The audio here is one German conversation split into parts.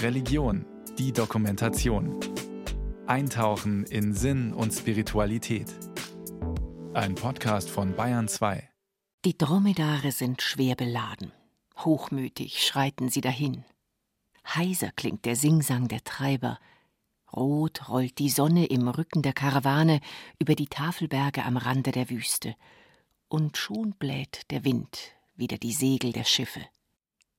Religion, die Dokumentation. Eintauchen in Sinn und Spiritualität. Ein Podcast von Bayern 2. Die Dromedare sind schwer beladen. Hochmütig schreiten sie dahin. Heiser klingt der Singsang der Treiber. Rot rollt die Sonne im Rücken der Karawane über die Tafelberge am Rande der Wüste. Und schon bläht der Wind wieder die Segel der Schiffe.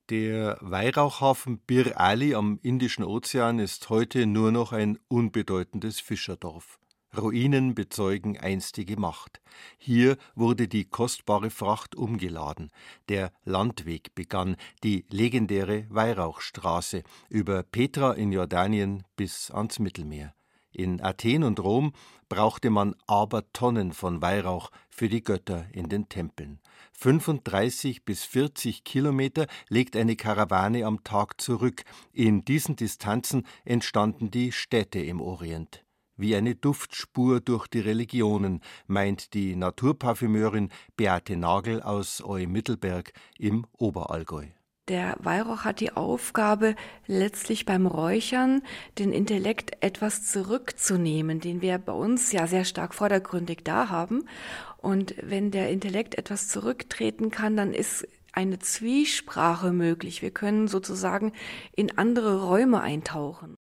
Der Weihrauchhafen Bir Ali am Indischen Ozean ist heute nur noch ein unbedeutendes Fischerdorf. Ruinen bezeugen einstige Macht. Hier wurde die kostbare Fracht umgeladen. Der Landweg begann, die legendäre Weihrauchstraße über Petra in Jordanien bis ans Mittelmeer. In Athen und Rom brauchte man aber Tonnen von Weihrauch für die Götter in den Tempeln. 35 bis 40 Kilometer legt eine Karawane am Tag zurück. In diesen Distanzen entstanden die Städte im Orient. Wie eine Duftspur durch die Religionen, meint die Naturparfümeurin Beate Nagel aus Eu-Mittelberg im Oberallgäu. Der Weihrauch hat die Aufgabe, letztlich beim Räuchern den Intellekt etwas zurückzunehmen, den wir bei uns ja sehr stark vordergründig da haben. Und wenn der Intellekt etwas zurücktreten kann, dann ist eine Zwiesprache möglich. Wir können sozusagen in andere Räume eintauchen.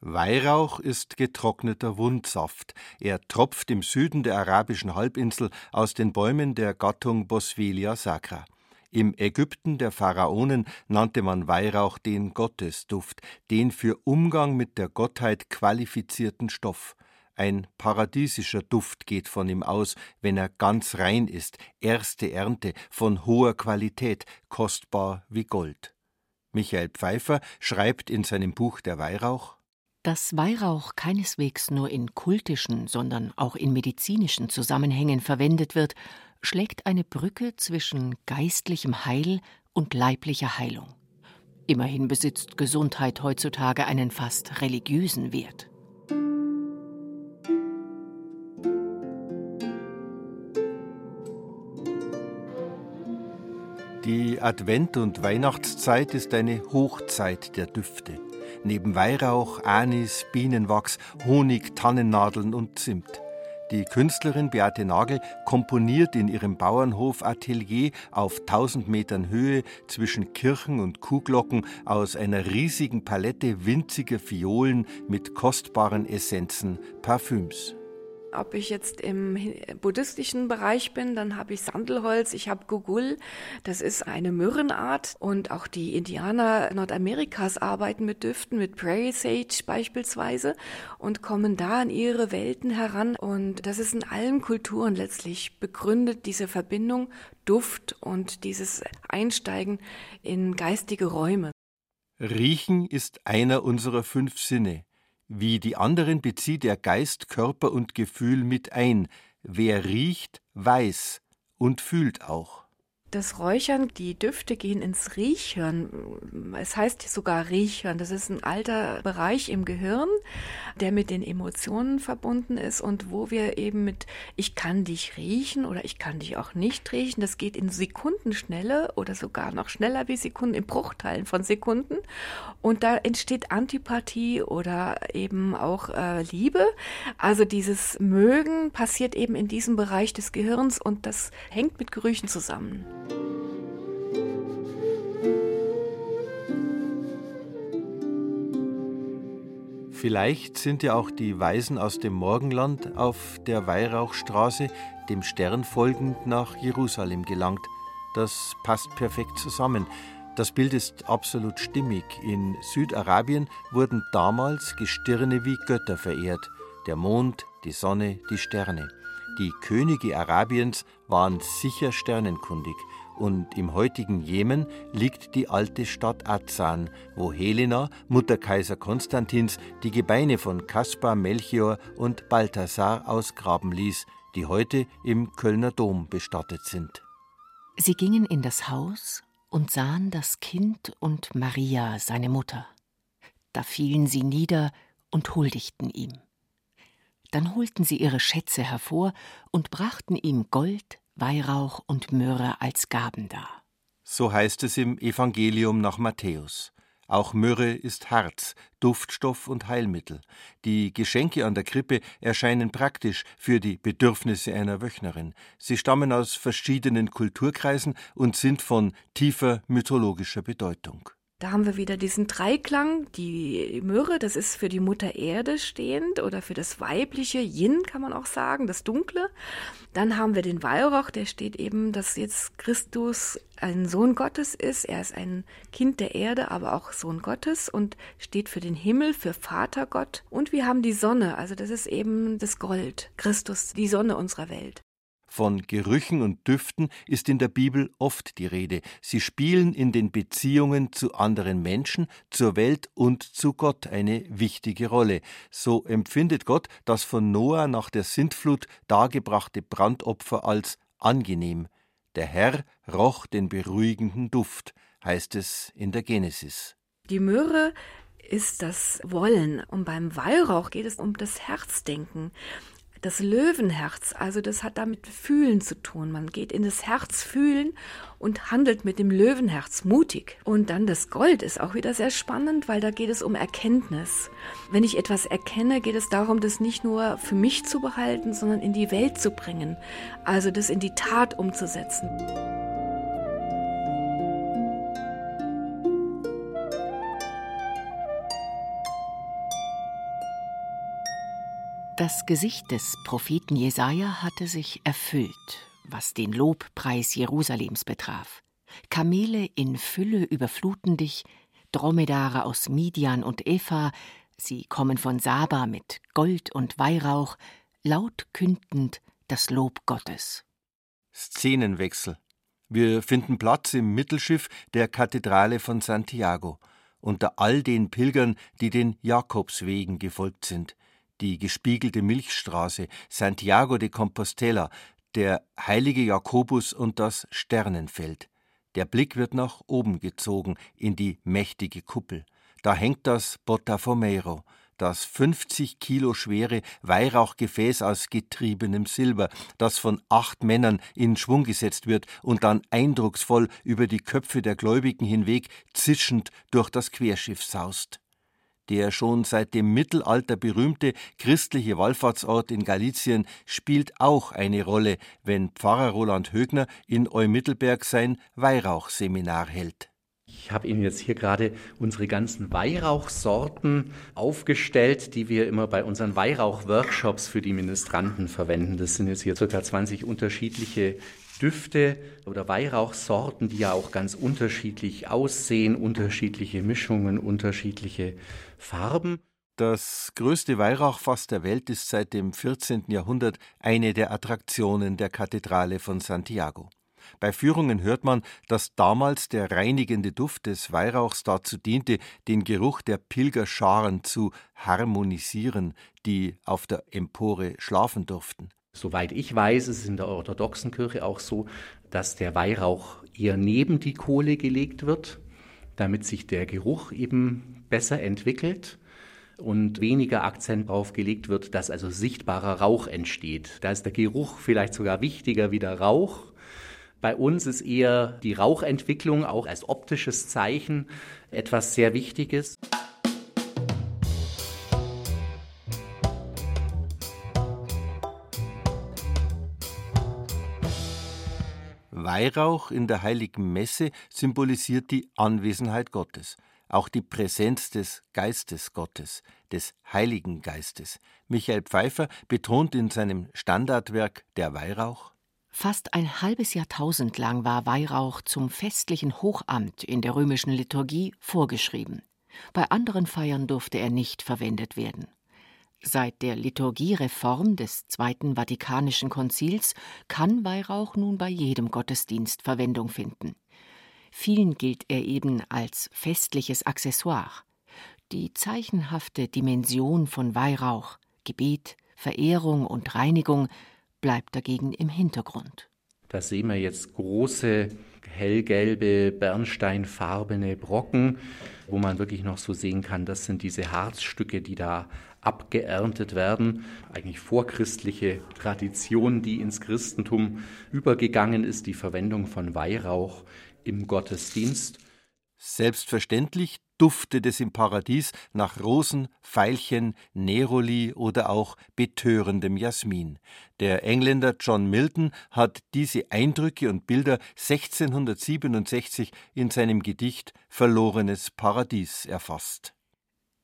Weihrauch ist getrockneter Wundsaft. Er tropft im Süden der arabischen Halbinsel aus den Bäumen der Gattung Boswellia sacra. Im Ägypten der Pharaonen nannte man Weihrauch den Gottesduft, den für Umgang mit der Gottheit qualifizierten Stoff. Ein paradiesischer Duft geht von ihm aus, wenn er ganz rein ist, erste Ernte, von hoher Qualität, kostbar wie Gold. Michael Pfeiffer schreibt in seinem Buch Der Weihrauch Dass Weihrauch keineswegs nur in kultischen, sondern auch in medizinischen Zusammenhängen verwendet wird, schlägt eine Brücke zwischen geistlichem Heil und leiblicher Heilung. Immerhin besitzt Gesundheit heutzutage einen fast religiösen Wert. Die Advent- und Weihnachtszeit ist eine Hochzeit der Düfte. Neben Weihrauch, Anis, Bienenwachs, Honig, Tannennadeln und Zimt. Die Künstlerin Beate Nagel komponiert in ihrem Bauernhof Atelier auf 1000 Metern Höhe zwischen Kirchen und Kuhglocken aus einer riesigen Palette winziger Violen mit kostbaren Essenzen, Parfüms. Ob ich jetzt im buddhistischen Bereich bin, dann habe ich Sandelholz, ich habe Gugul, das ist eine Myrrenart und auch die Indianer Nordamerikas arbeiten mit Düften, mit Prairie Sage beispielsweise und kommen da an ihre Welten heran und das ist in allen Kulturen letztlich begründet, diese Verbindung Duft und dieses Einsteigen in geistige Räume. Riechen ist einer unserer fünf Sinne. Wie die anderen bezieht er Geist, Körper und Gefühl mit ein. Wer riecht, weiß und fühlt auch. Das Räuchern, die Düfte gehen ins Riechhirn. Es heißt sogar Riechhirn. Das ist ein alter Bereich im Gehirn, der mit den Emotionen verbunden ist und wo wir eben mit ich kann dich riechen oder ich kann dich auch nicht riechen. Das geht in Sekundenschnelle oder sogar noch schneller wie Sekunden, in Bruchteilen von Sekunden. Und da entsteht Antipathie oder eben auch äh, Liebe. Also dieses Mögen passiert eben in diesem Bereich des Gehirns und das hängt mit Gerüchen zusammen. Vielleicht sind ja auch die Weisen aus dem Morgenland auf der Weihrauchstraße dem Stern folgend nach Jerusalem gelangt. Das passt perfekt zusammen. Das Bild ist absolut stimmig. In Südarabien wurden damals Gestirne wie Götter verehrt. Der Mond, die Sonne, die Sterne. Die Könige Arabiens waren sicher sternenkundig und im heutigen Jemen liegt die alte Stadt Azan, wo Helena, Mutter Kaiser Konstantins, die Gebeine von Kaspar, Melchior und Balthasar ausgraben ließ, die heute im Kölner Dom bestattet sind. Sie gingen in das Haus und sahen das Kind und Maria, seine Mutter. Da fielen sie nieder und huldigten ihm. Dann holten sie ihre Schätze hervor und brachten ihm Gold, Weihrauch und Myrrhe als Gaben dar. So heißt es im Evangelium nach Matthäus. Auch Myrrhe ist Harz, Duftstoff und Heilmittel. Die Geschenke an der Krippe erscheinen praktisch für die Bedürfnisse einer Wöchnerin. Sie stammen aus verschiedenen Kulturkreisen und sind von tiefer mythologischer Bedeutung. Da haben wir wieder diesen Dreiklang. Die Myrrhe, das ist für die Mutter Erde stehend oder für das weibliche Yin, kann man auch sagen, das Dunkle. Dann haben wir den Weihrauch, der steht eben, dass jetzt Christus ein Sohn Gottes ist. Er ist ein Kind der Erde, aber auch Sohn Gottes und steht für den Himmel, für Vatergott. Und wir haben die Sonne, also das ist eben das Gold. Christus, die Sonne unserer Welt. Von Gerüchen und Düften ist in der Bibel oft die Rede. Sie spielen in den Beziehungen zu anderen Menschen, zur Welt und zu Gott eine wichtige Rolle. So empfindet Gott das von Noah nach der Sintflut dargebrachte Brandopfer als angenehm. Der Herr roch den beruhigenden Duft, heißt es in der Genesis. Die Myrrhe ist das Wollen und beim Weihrauch geht es um das Herzdenken das Löwenherz, also das hat damit Fühlen zu tun. Man geht in das Herz fühlen und handelt mit dem Löwenherz mutig. Und dann das Gold ist auch wieder sehr spannend, weil da geht es um Erkenntnis. Wenn ich etwas erkenne, geht es darum, das nicht nur für mich zu behalten, sondern in die Welt zu bringen, also das in die Tat umzusetzen. Das Gesicht des Propheten Jesaja hatte sich erfüllt, was den Lobpreis Jerusalems betraf. Kamele in Fülle überfluten dich, Dromedare aus Midian und Epha, sie kommen von Saba mit Gold und Weihrauch, laut kündend das Lob Gottes. Szenenwechsel. Wir finden Platz im Mittelschiff der Kathedrale von Santiago, unter all den Pilgern, die den Jakobswegen gefolgt sind die gespiegelte Milchstraße, Santiago de Compostela, der heilige Jakobus und das Sternenfeld. Der Blick wird nach oben gezogen in die mächtige Kuppel. Da hängt das Botafomeiro, das 50 Kilo schwere Weihrauchgefäß aus getriebenem Silber, das von acht Männern in Schwung gesetzt wird und dann eindrucksvoll über die Köpfe der Gläubigen hinweg zischend durch das Querschiff saust. Der schon seit dem Mittelalter berühmte christliche Wallfahrtsort in Galizien spielt auch eine Rolle, wenn Pfarrer Roland Högner in Eumittelberg sein Weihrauchseminar hält. Ich habe Ihnen jetzt hier gerade unsere ganzen Weihrauchsorten aufgestellt, die wir immer bei unseren Weihrauch-Workshops für die Ministranten verwenden. Das sind jetzt hier ca. 20 unterschiedliche Düfte oder Weihrauchsorten, die ja auch ganz unterschiedlich aussehen, unterschiedliche Mischungen, unterschiedliche Farben. Das größte Weihrauchfass der Welt ist seit dem 14. Jahrhundert eine der Attraktionen der Kathedrale von Santiago. Bei Führungen hört man, dass damals der reinigende Duft des Weihrauchs dazu diente, den Geruch der Pilgerscharen zu harmonisieren, die auf der Empore schlafen durften. Soweit ich weiß, ist es in der orthodoxen Kirche auch so, dass der Weihrauch eher neben die Kohle gelegt wird, damit sich der Geruch eben besser entwickelt und weniger Akzent darauf gelegt wird, dass also sichtbarer Rauch entsteht. Da ist der Geruch vielleicht sogar wichtiger wie der Rauch. Bei uns ist eher die Rauchentwicklung auch als optisches Zeichen etwas sehr Wichtiges. Weihrauch in der heiligen Messe symbolisiert die Anwesenheit Gottes, auch die Präsenz des Geistes Gottes, des Heiligen Geistes. Michael Pfeiffer betont in seinem Standardwerk Der Weihrauch Fast ein halbes Jahrtausend lang war Weihrauch zum festlichen Hochamt in der römischen Liturgie vorgeschrieben. Bei anderen Feiern durfte er nicht verwendet werden. Seit der Liturgiereform des Zweiten Vatikanischen Konzils kann Weihrauch nun bei jedem Gottesdienst Verwendung finden. Vielen gilt er eben als festliches Accessoire. Die zeichenhafte Dimension von Weihrauch, Gebet, Verehrung und Reinigung bleibt dagegen im Hintergrund. Da sehen wir jetzt große, hellgelbe, bernsteinfarbene Brocken, wo man wirklich noch so sehen kann, das sind diese Harzstücke, die da abgeerntet werden. Eigentlich vorchristliche Tradition, die ins Christentum übergegangen ist, die Verwendung von Weihrauch im Gottesdienst. Selbstverständlich duftet es im Paradies nach Rosen, Veilchen, Neroli oder auch betörendem Jasmin. Der Engländer John Milton hat diese Eindrücke und Bilder 1667 in seinem Gedicht Verlorenes Paradies erfasst.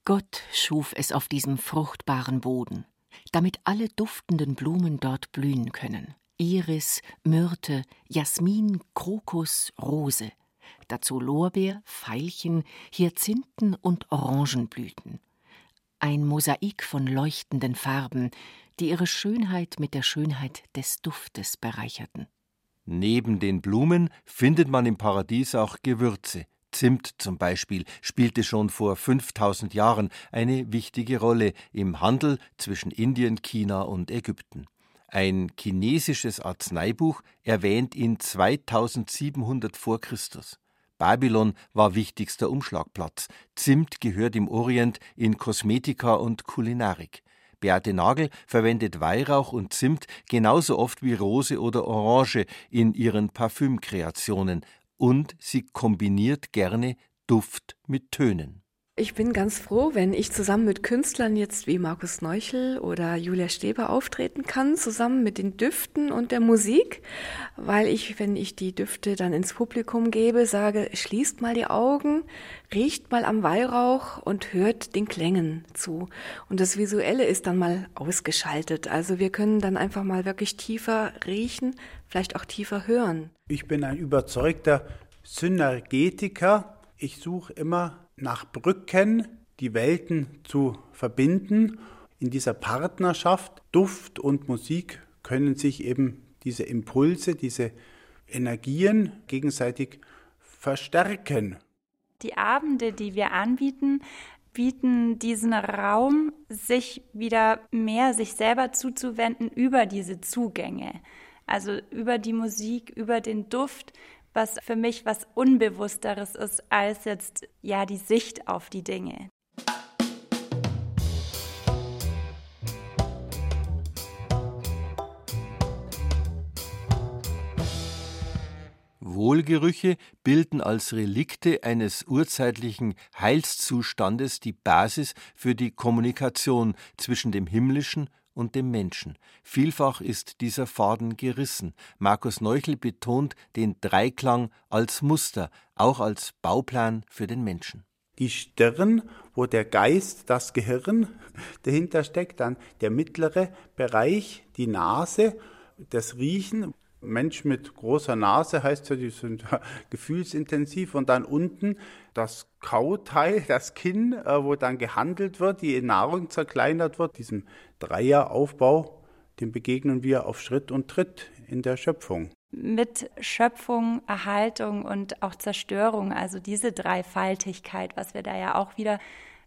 Gott schuf es auf diesem fruchtbaren Boden, damit alle duftenden Blumen dort blühen können. Iris, Myrte, Jasmin, Krokus, Rose – dazu Lorbeer, Veilchen, Hyazinthen und Orangenblüten. Ein Mosaik von leuchtenden Farben, die ihre Schönheit mit der Schönheit des Duftes bereicherten. Neben den Blumen findet man im Paradies auch Gewürze. Zimt zum Beispiel spielte schon vor 5000 Jahren eine wichtige Rolle im Handel zwischen Indien, China und Ägypten. Ein chinesisches Arzneibuch erwähnt ihn 2700 vor Christus. Babylon war wichtigster Umschlagplatz. Zimt gehört im Orient in Kosmetika und Kulinarik. Beate Nagel verwendet Weihrauch und Zimt genauso oft wie Rose oder Orange in ihren Parfümkreationen und sie kombiniert gerne Duft mit Tönen. Ich bin ganz froh, wenn ich zusammen mit Künstlern jetzt wie Markus Neuchel oder Julia Steber auftreten kann, zusammen mit den Düften und der Musik, weil ich, wenn ich die Düfte dann ins Publikum gebe, sage, schließt mal die Augen, riecht mal am Weihrauch und hört den Klängen zu. Und das Visuelle ist dann mal ausgeschaltet. Also wir können dann einfach mal wirklich tiefer riechen, vielleicht auch tiefer hören. Ich bin ein überzeugter Synergetiker. Ich suche immer nach Brücken die Welten zu verbinden. In dieser Partnerschaft Duft und Musik können sich eben diese Impulse, diese Energien gegenseitig verstärken. Die Abende, die wir anbieten, bieten diesen Raum, sich wieder mehr sich selber zuzuwenden über diese Zugänge. Also über die Musik, über den Duft, was für mich was Unbewussteres ist als jetzt ja die Sicht auf die Dinge. Wohlgerüche bilden als Relikte eines urzeitlichen Heilszustandes die Basis für die Kommunikation zwischen dem Himmlischen und dem Menschen. Vielfach ist dieser Faden gerissen. Markus Neuchel betont den Dreiklang als Muster, auch als Bauplan für den Menschen. Die Stirn, wo der Geist, das Gehirn dahinter steckt, dann der mittlere Bereich, die Nase, das Riechen, Mensch mit großer Nase heißt ja, die sind gefühlsintensiv und dann unten das Kauteil, das Kinn, äh, wo dann gehandelt wird, die Nahrung zerkleinert wird, diesem Dreieraufbau, dem begegnen wir auf Schritt und Tritt in der Schöpfung. Mit Schöpfung, Erhaltung und auch Zerstörung, also diese Dreifaltigkeit, was wir da ja auch wieder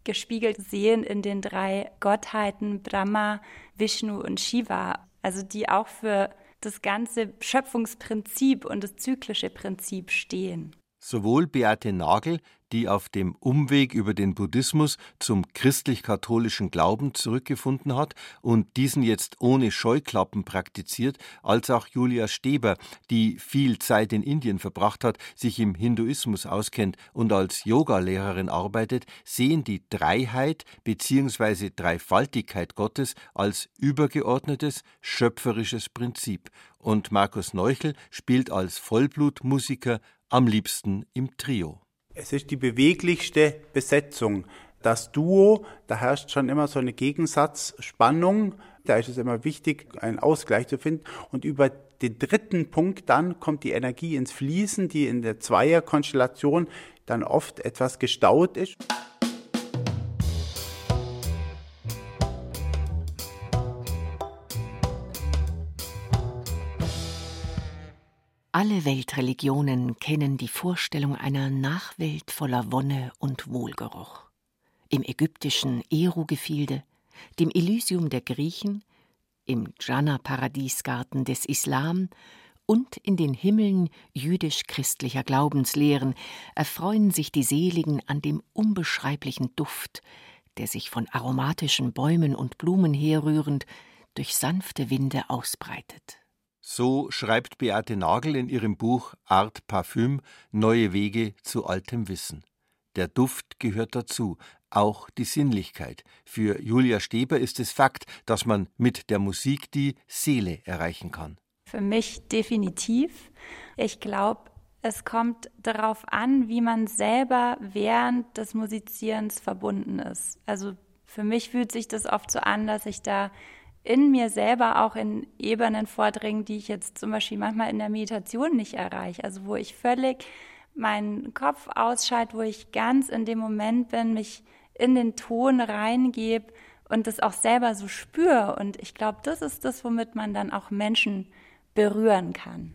gespiegelt sehen in den drei Gottheiten Brahma, Vishnu und Shiva, also die auch für das ganze Schöpfungsprinzip und das zyklische Prinzip stehen. Sowohl Beate Nagel die auf dem Umweg über den Buddhismus zum christlich-katholischen Glauben zurückgefunden hat und diesen jetzt ohne Scheuklappen praktiziert, als auch Julia Steber, die viel Zeit in Indien verbracht hat, sich im Hinduismus auskennt und als Yogalehrerin arbeitet, sehen die Dreiheit bzw. Dreifaltigkeit Gottes als übergeordnetes, schöpferisches Prinzip. Und Markus Neuchel spielt als Vollblutmusiker am liebsten im Trio. Es ist die beweglichste Besetzung. Das Duo, da herrscht schon immer so eine Gegensatzspannung. Da ist es immer wichtig, einen Ausgleich zu finden. Und über den dritten Punkt dann kommt die Energie ins Fließen, die in der Zweierkonstellation dann oft etwas gestaut ist. Alle Weltreligionen kennen die Vorstellung einer Nachwelt voller Wonne und Wohlgeruch. Im ägyptischen Eru-Gefilde, dem Elysium der Griechen, im Dschanna-Paradiesgarten des Islam und in den Himmeln jüdisch-christlicher Glaubenslehren erfreuen sich die Seligen an dem unbeschreiblichen Duft, der sich von aromatischen Bäumen und Blumen herrührend durch sanfte Winde ausbreitet. So schreibt Beate Nagel in ihrem Buch Art Parfüm Neue Wege zu altem Wissen. Der Duft gehört dazu, auch die Sinnlichkeit. Für Julia Steber ist es Fakt, dass man mit der Musik die Seele erreichen kann. Für mich definitiv. Ich glaube, es kommt darauf an, wie man selber während des Musizierens verbunden ist. Also für mich fühlt sich das oft so an, dass ich da in mir selber auch in Ebenen vordringe, die ich jetzt zum Beispiel manchmal in der Meditation nicht erreiche. Also wo ich völlig meinen Kopf ausschalte, wo ich ganz in dem Moment bin, mich in den Ton reingebe und das auch selber so spüre. Und ich glaube, das ist das, womit man dann auch Menschen berühren kann.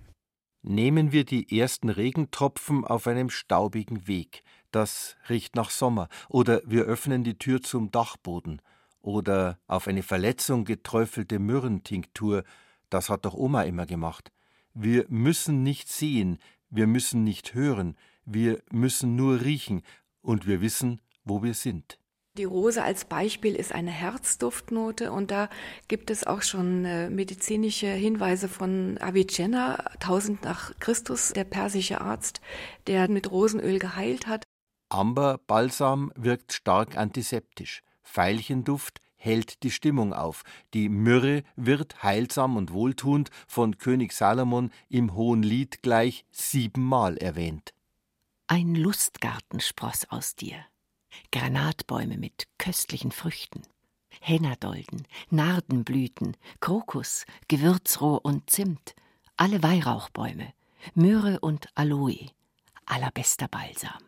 Nehmen wir die ersten Regentropfen auf einem staubigen Weg. Das riecht nach Sommer. Oder wir öffnen die Tür zum Dachboden. Oder auf eine Verletzung geträufelte Myrrentinktur. Das hat doch Oma immer gemacht. Wir müssen nicht sehen, wir müssen nicht hören, wir müssen nur riechen und wir wissen, wo wir sind. Die Rose als Beispiel ist eine Herzduftnote und da gibt es auch schon äh, medizinische Hinweise von Avicenna, 1000 nach Christus, der persische Arzt, der mit Rosenöl geheilt hat. Amberbalsam wirkt stark antiseptisch. Veilchenduft hält die Stimmung auf. Die Myrrhe wird heilsam und wohltuend von König Salomon im Hohen Lied gleich siebenmal erwähnt. Ein Lustgarten spross aus dir. Granatbäume mit köstlichen Früchten, Hennadolden, Nardenblüten, Krokus, Gewürzrohr und Zimt, alle Weihrauchbäume, Myrrhe und Aloe, allerbester Balsam.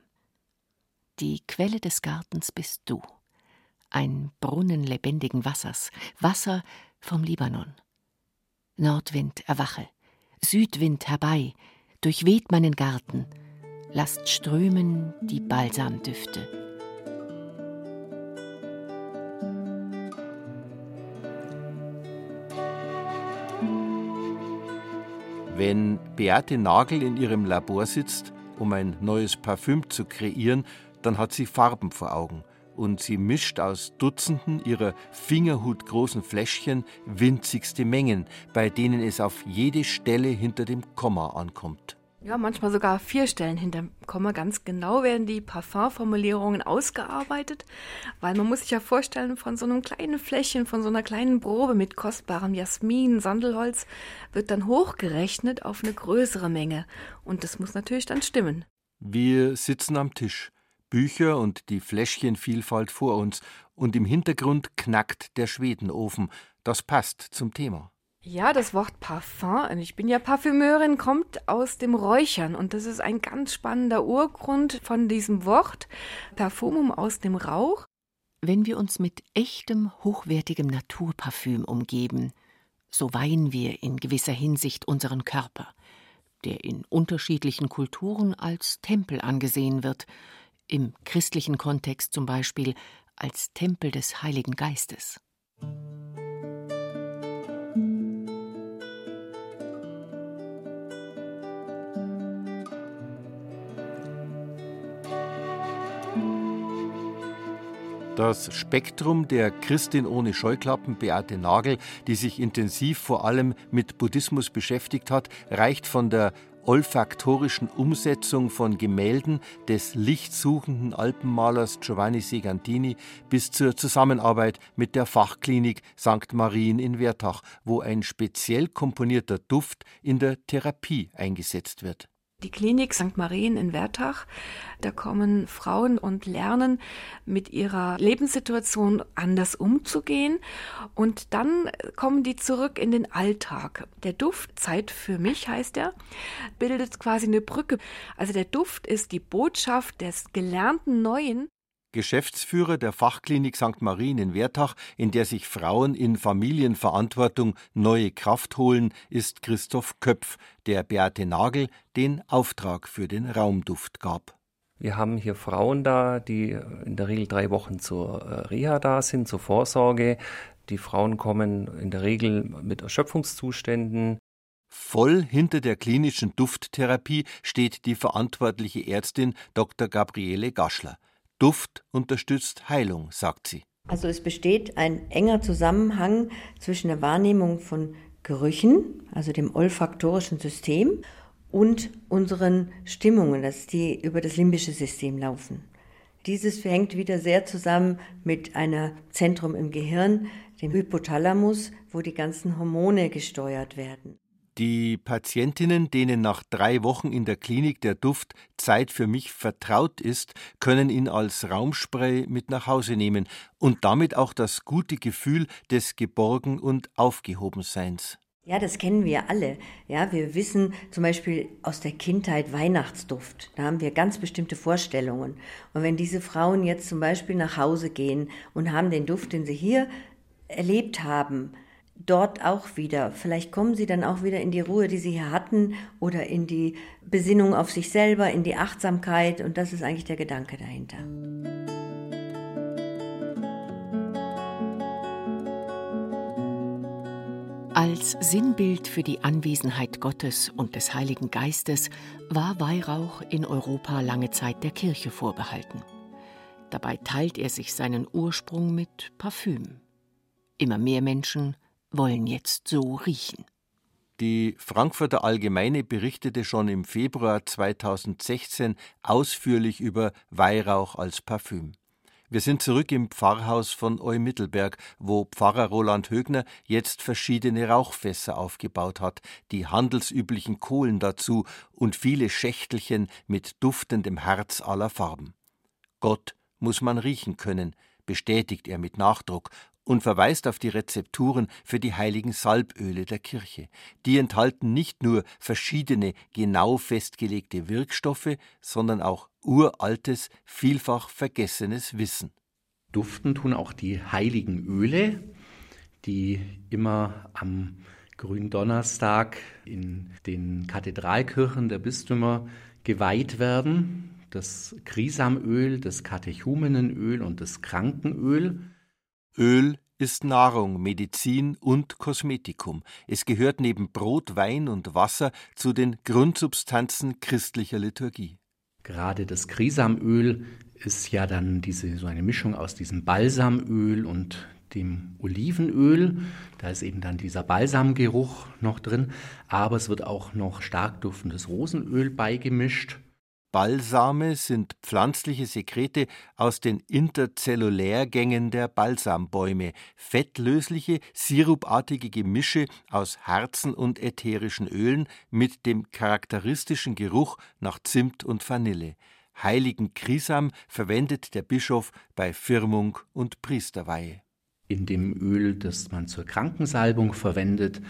Die Quelle des Gartens bist du, ein Brunnen lebendigen Wassers, Wasser vom Libanon. Nordwind erwache, Südwind herbei, durchweht meinen Garten, lasst strömen die Balsamdüfte. Wenn Beate Nagel in ihrem Labor sitzt, um ein neues Parfüm zu kreieren, dann hat sie Farben vor Augen und sie mischt aus Dutzenden ihrer fingerhutgroßen Fläschchen winzigste Mengen, bei denen es auf jede Stelle hinter dem Komma ankommt. Ja, manchmal sogar vier Stellen hinterm Komma. Ganz genau werden die Parfumformulierungen ausgearbeitet, weil man muss sich ja vorstellen, von so einem kleinen Fläschchen, von so einer kleinen Probe mit kostbarem Jasmin, Sandelholz, wird dann hochgerechnet auf eine größere Menge. Und das muss natürlich dann stimmen. Wir sitzen am Tisch, Bücher und die Fläschchenvielfalt vor uns, und im Hintergrund knackt der Schwedenofen. Das passt zum Thema. Ja, das Wort Parfum, und ich bin ja Parfümeurin, kommt aus dem Räuchern und das ist ein ganz spannender Urgrund von diesem Wort Parfumum aus dem Rauch. Wenn wir uns mit echtem, hochwertigem Naturparfüm umgeben, so weihen wir in gewisser Hinsicht unseren Körper, der in unterschiedlichen Kulturen als Tempel angesehen wird, im christlichen Kontext zum Beispiel als Tempel des Heiligen Geistes. Das Spektrum der Christin ohne Scheuklappen Beate Nagel, die sich intensiv vor allem mit Buddhismus beschäftigt hat, reicht von der olfaktorischen Umsetzung von Gemälden des lichtsuchenden Alpenmalers Giovanni Segantini bis zur Zusammenarbeit mit der Fachklinik St. Marien in Wertach, wo ein speziell komponierter Duft in der Therapie eingesetzt wird die Klinik St. Marien in Wertach. Da kommen Frauen und lernen mit ihrer Lebenssituation anders umzugehen und dann kommen die zurück in den Alltag. Der Duft, Zeit für mich heißt er, bildet quasi eine Brücke. Also der Duft ist die Botschaft des gelernten Neuen Geschäftsführer der Fachklinik St. Marien in Wertach, in der sich Frauen in Familienverantwortung neue Kraft holen, ist Christoph Köpf, der Beate Nagel den Auftrag für den Raumduft gab. Wir haben hier Frauen da, die in der Regel drei Wochen zur äh, Reha da sind, zur Vorsorge. Die Frauen kommen in der Regel mit Erschöpfungszuständen, Voll hinter der klinischen Dufttherapie steht die verantwortliche Ärztin Dr. Gabriele Gaschler. Duft unterstützt Heilung, sagt sie. Also es besteht ein enger Zusammenhang zwischen der Wahrnehmung von Gerüchen, also dem olfaktorischen System, und unseren Stimmungen, dass die über das limbische System laufen. Dieses hängt wieder sehr zusammen mit einem Zentrum im Gehirn, dem Hypothalamus, wo die ganzen Hormone gesteuert werden. Die Patientinnen, denen nach drei Wochen in der Klinik der Duft Zeit für mich vertraut ist, können ihn als Raumspray mit nach Hause nehmen und damit auch das gute Gefühl des Geborgen- und Aufgehobenseins. Ja, das kennen wir alle. Ja, wir wissen zum Beispiel aus der Kindheit Weihnachtsduft. Da haben wir ganz bestimmte Vorstellungen. Und wenn diese Frauen jetzt zum Beispiel nach Hause gehen und haben den Duft, den sie hier erlebt haben, dort auch wieder. Vielleicht kommen sie dann auch wieder in die Ruhe, die sie hier hatten, oder in die Besinnung auf sich selber, in die Achtsamkeit. Und das ist eigentlich der Gedanke dahinter. Als Sinnbild für die Anwesenheit Gottes und des Heiligen Geistes war Weihrauch in Europa lange Zeit der Kirche vorbehalten. Dabei teilt er sich seinen Ursprung mit Parfüm. Immer mehr Menschen wollen jetzt so riechen. Die Frankfurter Allgemeine berichtete schon im Februar 2016 ausführlich über Weihrauch als Parfüm. Wir sind zurück im Pfarrhaus von Eumittelberg, wo Pfarrer Roland Högner jetzt verschiedene Rauchfässer aufgebaut hat, die handelsüblichen Kohlen dazu und viele Schächtelchen mit duftendem Herz aller Farben. Gott muss man riechen können, bestätigt er mit Nachdruck und verweist auf die Rezepturen für die heiligen Salböle der Kirche. Die enthalten nicht nur verschiedene genau festgelegte Wirkstoffe, sondern auch uraltes, vielfach vergessenes Wissen. Duften tun auch die heiligen Öle, die immer am Gründonnerstag in den Kathedralkirchen der Bistümer geweiht werden. Das Krisamöl, das Katechumenenöl und das Krankenöl. Öl ist Nahrung, Medizin und Kosmetikum. Es gehört neben Brot, Wein und Wasser zu den Grundsubstanzen christlicher Liturgie. Gerade das Krisamöl ist ja dann diese, so eine Mischung aus diesem Balsamöl und dem Olivenöl. Da ist eben dann dieser Balsamgeruch noch drin, aber es wird auch noch stark duftendes Rosenöl beigemischt. Balsame sind pflanzliche Sekrete aus den Interzellulärgängen der Balsambäume, fettlösliche, sirupartige Gemische aus Harzen und ätherischen Ölen mit dem charakteristischen Geruch nach Zimt und Vanille. Heiligen Krisam verwendet der Bischof bei Firmung und Priesterweihe. In dem Öl, das man zur Krankensalbung verwendet,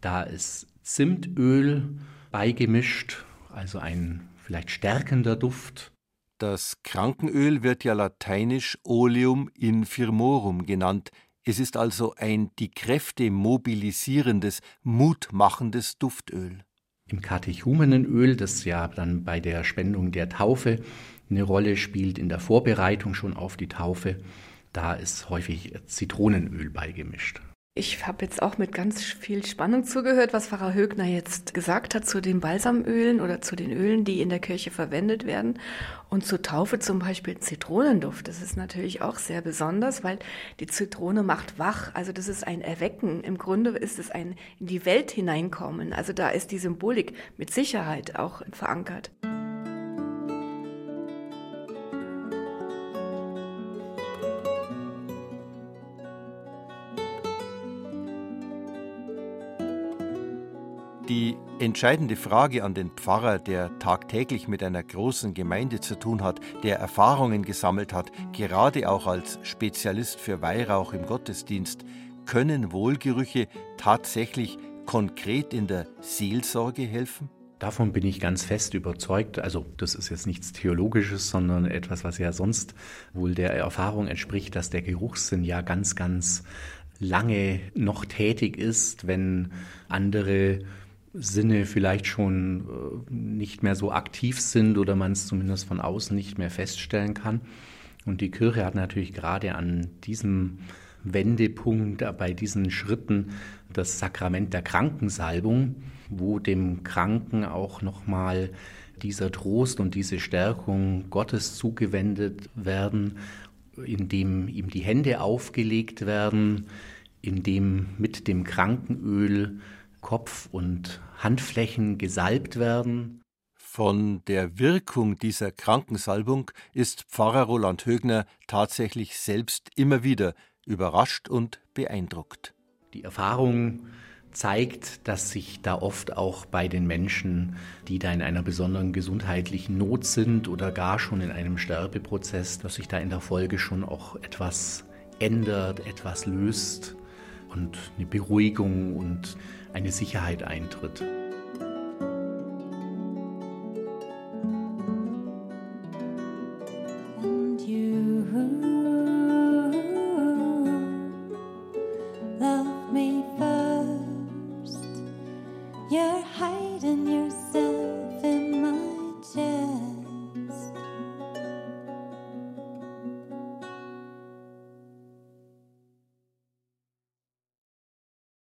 da ist Zimtöl beigemischt, also ein vielleicht stärkender Duft. Das Krankenöl wird ja lateinisch Oleum infirmorum genannt. Es ist also ein die Kräfte mobilisierendes, mutmachendes Duftöl. Im Katechumenenöl, das ja dann bei der Spendung der Taufe eine Rolle spielt, in der Vorbereitung schon auf die Taufe, da ist häufig Zitronenöl beigemischt. Ich habe jetzt auch mit ganz viel Spannung zugehört, was Pfarrer Högner jetzt gesagt hat zu den Balsamölen oder zu den Ölen, die in der Kirche verwendet werden. Und zur Taufe zum Beispiel Zitronenduft. Das ist natürlich auch sehr besonders, weil die Zitrone macht wach. Also das ist ein Erwecken. Im Grunde ist es ein in die Welt hineinkommen. Also da ist die Symbolik mit Sicherheit auch verankert. Die entscheidende Frage an den Pfarrer, der tagtäglich mit einer großen Gemeinde zu tun hat, der Erfahrungen gesammelt hat, gerade auch als Spezialist für Weihrauch im Gottesdienst, können Wohlgerüche tatsächlich konkret in der Seelsorge helfen? Davon bin ich ganz fest überzeugt. Also das ist jetzt nichts Theologisches, sondern etwas, was ja sonst wohl der Erfahrung entspricht, dass der Geruchssinn ja ganz, ganz lange noch tätig ist, wenn andere Sinne vielleicht schon äh, nicht mehr so aktiv sind oder man es zumindest von außen nicht mehr feststellen kann. Und die Kirche hat natürlich gerade an diesem Wendepunkt, äh, bei diesen Schritten das Sakrament der Krankensalbung, wo dem Kranken auch nochmal dieser Trost und diese Stärkung Gottes zugewendet werden, indem ihm die Hände aufgelegt werden, indem mit dem Krankenöl Kopf und Handflächen gesalbt werden. Von der Wirkung dieser Krankensalbung ist Pfarrer Roland Högner tatsächlich selbst immer wieder überrascht und beeindruckt. Die Erfahrung zeigt, dass sich da oft auch bei den Menschen, die da in einer besonderen gesundheitlichen Not sind oder gar schon in einem Sterbeprozess, dass sich da in der Folge schon auch etwas ändert, etwas löst und eine Beruhigung und eine Sicherheit eintritt.